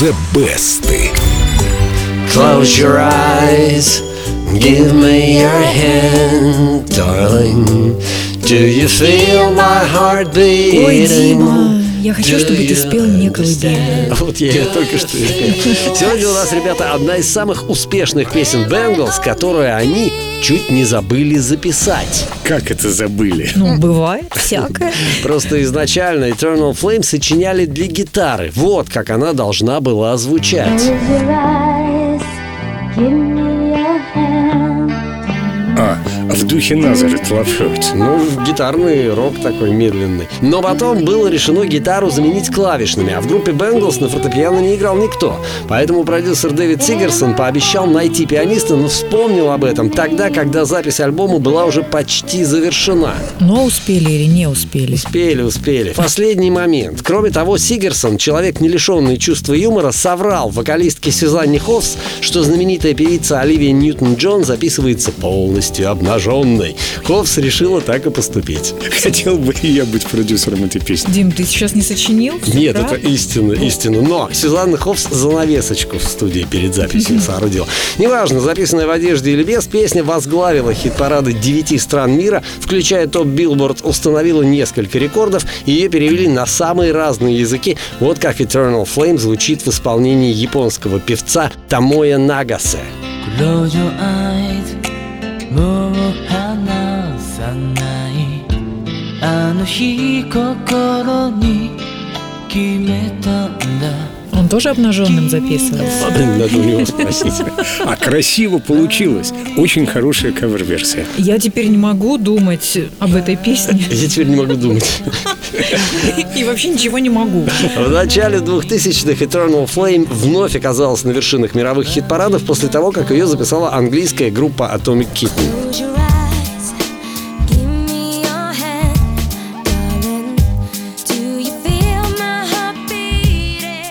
The Best. Close your eyes, give me your hand, darling. Do you feel my heart beating? Я хочу, чтобы ты спел мне колыбельную. Вот я ее только что и спел. Сегодня у нас, ребята, одна из самых успешных песен Бенглс, которую они чуть не забыли записать. Как это забыли? Ну, бывает всякое. Просто изначально Eternal Flame сочиняли для гитары. Вот как она должна была звучать. В духе Назарет Hurts. Ну, гитарный рок такой медленный. Но потом было решено гитару заменить клавишными, а в группе Бенглс на фортепиано не играл никто. Поэтому продюсер Дэвид Сигерсон пообещал найти пианиста, но вспомнил об этом тогда, когда запись альбома была уже почти завершена. Но успели или не успели? Успели, успели. Последний момент. Кроме того, Сигерсон, человек не лишенный чувства юмора, соврал вокалистке Сюзанне Хоффс, что знаменитая певица Оливия Ньютон-Джон записывается полностью обнаженной. Хоффс решила так и поступить. Хотел бы и я быть продюсером этой песни. Дим, ты сейчас не сочинил? Нет, правда? это истина, истина. Но Сюзанна Хоффс занавесочку в студии перед записью соорудила. Неважно, записанная в одежде или без, песня возглавила хит-парады девяти стран мира, включая топ Билборд, установила несколько рекордов, и ее перевели на самые разные языки. Вот как Eternal Flame звучит в исполнении японского певца Тамоя Нагасе. Close your eyes の日心に決めたんだ Он тоже обнаженным записывался. Надо у него спросить. А красиво получилось. Очень хорошая кавер-версия. Я теперь не могу думать об этой песне. Я теперь не могу думать. И вообще ничего не могу. В начале 2000-х Eternal Flame вновь оказалась на вершинах мировых хит-парадов после того, как ее записала английская группа Atomic Kitten.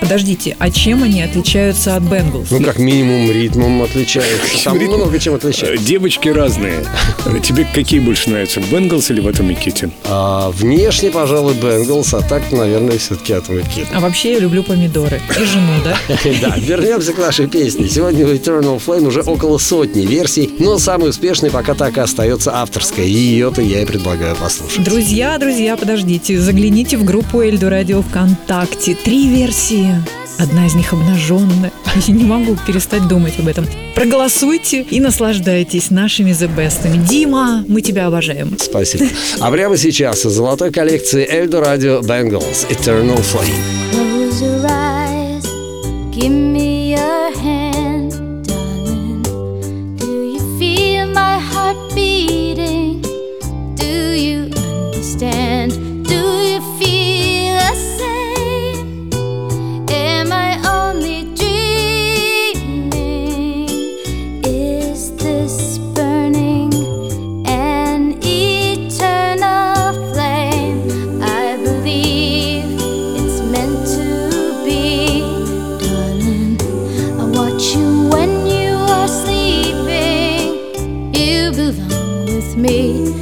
Подождите, а чем они отличаются от Бенглс? Ну, как минимум, ритмом отличается. Там Ритм. много чем Э, отличается. Девочки разные. Тебе какие больше нравятся, Бенглс или Atomic Kitten? А, внешне, пожалуй, Бенглс, а так, наверное, все-таки Kitten. А вообще я люблю помидоры. И жену, да? Да, вернемся к нашей песне. Сегодня у Eternal Flame уже около сотни версий, но самой успешной пока так и остается авторская. И ее-то я и предлагаю послушать. Друзья, друзья, подождите, загляните в группу Эльду Радио ВКонтакте. Три версии. Одна из них обнаженная. Я не могу перестать думать об этом. Проголосуйте и наслаждайтесь нашими The Best'ами. Дима, мы тебя обожаем. Спасибо. А прямо сейчас из золотой коллекции Эльдо Радио Bengals Eternal Flame. Close your eyes, give me your hand, darling. Do you feel my heart beating? Do you understand? me.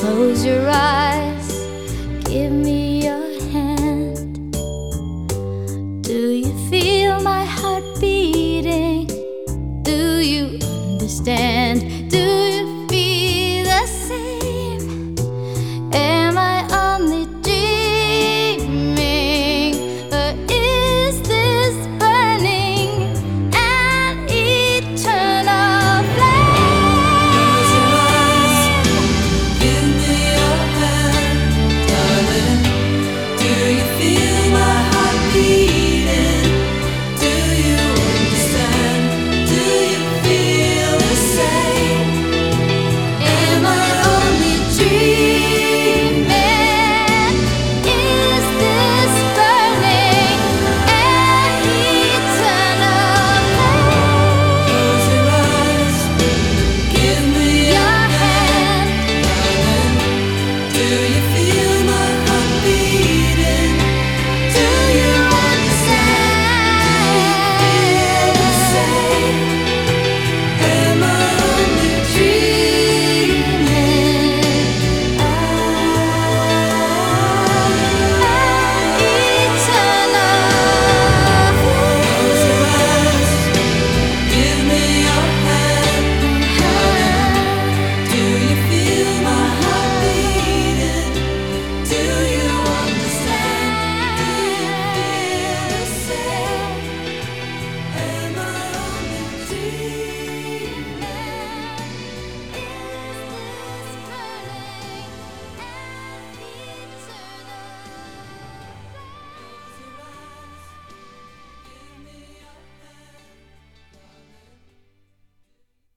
Close your eyes, give me.